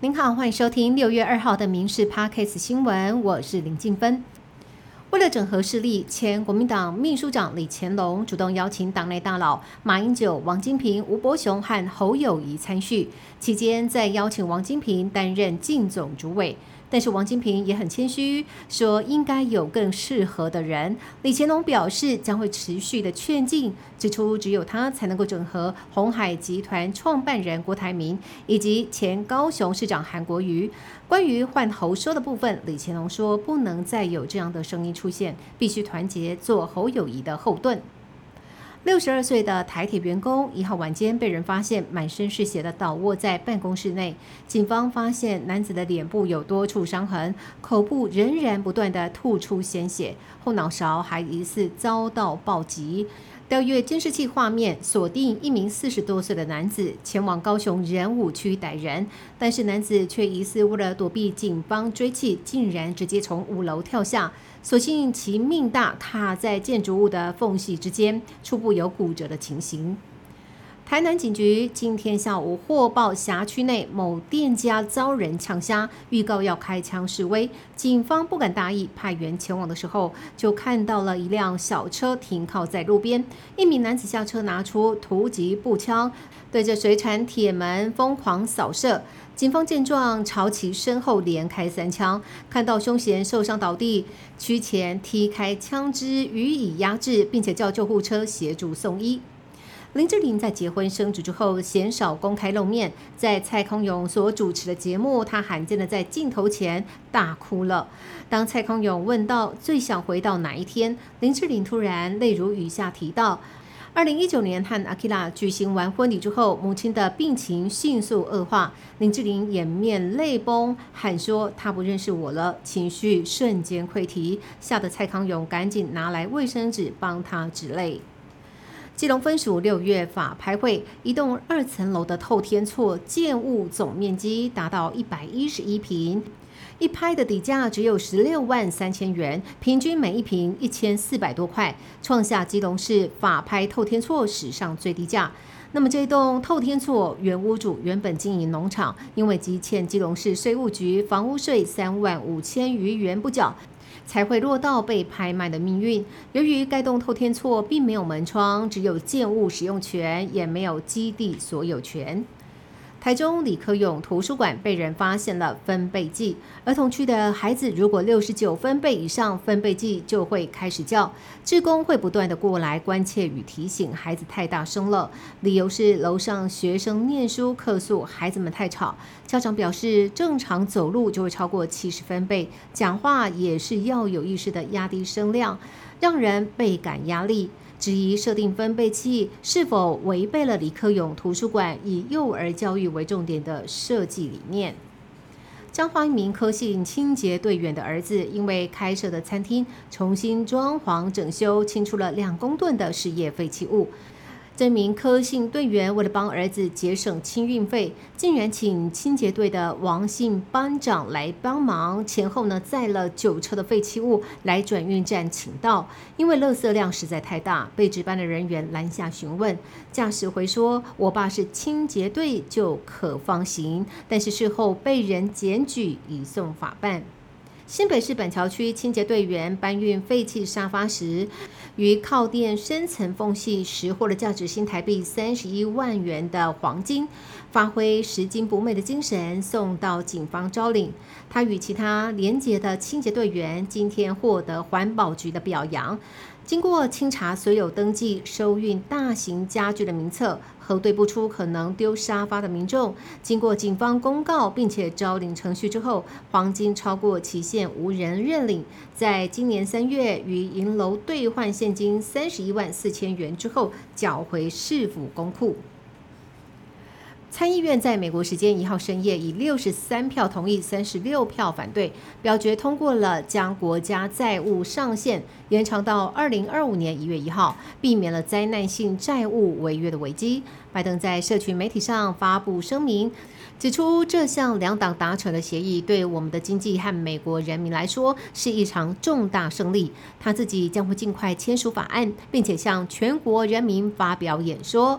您好，欢迎收听六月二号的《民事 Parkes》新闻，我是林静芬。为了整合势力，前国民党秘书长李乾隆主动邀请党内大佬马英九、王金平、吴伯雄和侯友谊参叙，期间再邀请王金平担任进总主委。但是王金平也很谦虚，说应该有更适合的人。李乾隆表示将会持续的劝进，指出只有他才能够整合红海集团创办人郭台铭以及前高雄市长韩国瑜。关于换侯说的部分，李乾隆说不能再有这样的声音出现，必须团结做侯友谊的后盾。六十二岁的台铁员工一号晚间被人发现满身是血的倒卧在办公室内，警方发现男子的脸部有多处伤痕，口部仍然不断的吐出鲜血，后脑勺还疑似遭到暴击。调阅监视器画面，锁定一名四十多岁的男子前往高雄仁武区逮人，但是男子却疑似为了躲避警方追缉，竟然直接从五楼跳下。所幸其命大，踏在建筑物的缝隙之间，初步有骨折的情形。台南警局今天下午获报辖区内某店家遭人枪杀，预告要开枪示威。警方不敢大意，派员前往的时候，就看到了一辆小车停靠在路边，一名男子下车拿出突击步枪，对着水产铁门疯狂扫射。警方见状，朝其身后连开三枪，看到凶嫌受伤倒地，屈前踢开枪支予以压制，并且叫救护车协助送医。林志玲在结婚生子之后，鲜少公开露面。在蔡康永所主持的节目，她罕见的在镜头前大哭了。当蔡康永问到最想回到哪一天，林志玲突然泪如雨下，提到二零一九年和阿基拉举行完婚礼之后，母亲的病情迅速恶化，林志玲掩面泪崩，喊说她不认识我了，情绪瞬间溃堤，吓得蔡康永赶紧拿来卫生纸帮她止泪。基隆分署六月法拍会，一栋二层楼的透天厝建物总面积达到一百一十一平，一拍的底价只有十六万三千元，平均每一平一千四百多块，创下基隆市法拍透天厝史上最低价。那么这栋透天厝原屋主原本经营农场，因为积欠基隆市税务局房屋税三万五千余元不缴。才会落到被拍卖的命运。由于该栋透天厝并没有门窗，只有建物使用权，也没有基地所有权。台中李克勇图书馆被人发现了分贝计，儿童区的孩子如果六十九分贝以上，分贝计就会开始叫，志工会不断的过来关切与提醒孩子太大声了，理由是楼上学生念书客诉，孩子们太吵。家长表示，正常走路就会超过七十分贝，讲话也是要有意识的压低声量，让人倍感压力。质疑设定分贝器是否违背了李克勇图书馆以幼儿教育为重点的设计理念。彰化一名科信清洁队员的儿子，因为开设的餐厅重新装潢整修，清出了两公吨的事业废弃物。这名科信队员为了帮儿子节省清运费，竟然请清洁队的王姓班长来帮忙，前后呢载了九车的废弃物来转运站请到。因为垃圾量实在太大，被值班的人员拦下询问，驾驶回说：“我爸是清洁队，就可放行。”但是事后被人检举，移送法办。新北市板桥区清洁队员搬运废弃沙发时，于靠垫深层缝隙拾获了价值新台币三十一万元的黄金，发挥拾金不昧的精神，送到警方招领。他与其他廉洁的清洁队员今天获得环保局的表扬。经过清查所有登记收运大型家具的名册，核对不出可能丢沙发的民众，经过警方公告并且招领程序之后，黄金超过期限无人认领，在今年三月于银楼兑换现金三十一万四千元之后，缴回市府公库。参议院在美国时间一号深夜以六十三票同意、三十六票反对，表决通过了将国家债务上限延长到二零二五年一月一号，避免了灾难性债务违约的危机。拜登在社群媒体上发布声明，指出这项两党达成的协议对我们的经济和美国人民来说是一场重大胜利。他自己将会尽快签署法案，并且向全国人民发表演说。